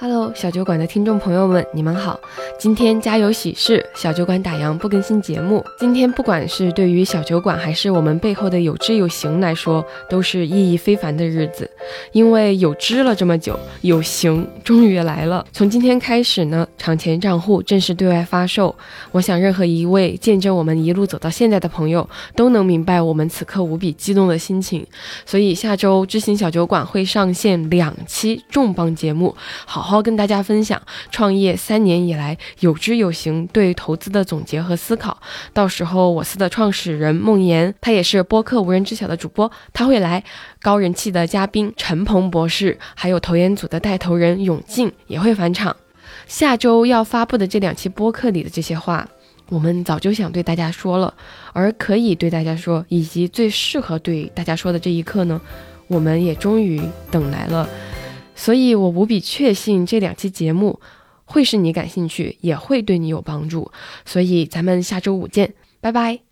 Hello，小酒馆的听众朋友们，你们好。今天家有喜事，小酒馆打烊不更新节目。今天不管是对于小酒馆，还是我们背后的有知有行来说，都是意义非凡的日子。因为有知了这么久，有行终于来了。从今天开始呢，场前账户正式对外发售。我想，任何一位见证我们一路走到现在的朋友，都能明白我们此刻无比激动的心情。所以下周知行小酒馆会上线两期重磅节目，好。好好跟大家分享创业三年以来有知有行对投资的总结和思考。到时候我司的创始人孟岩，他也是播客无人知晓的主播，他会来。高人气的嘉宾陈鹏博士，还有投研组的带头人永进也会返场。下周要发布的这两期播客里的这些话，我们早就想对大家说了，而可以对大家说，以及最适合对大家说的这一刻呢，我们也终于等来了。所以我无比确信这两期节目会是你感兴趣，也会对你有帮助。所以咱们下周五见，拜拜。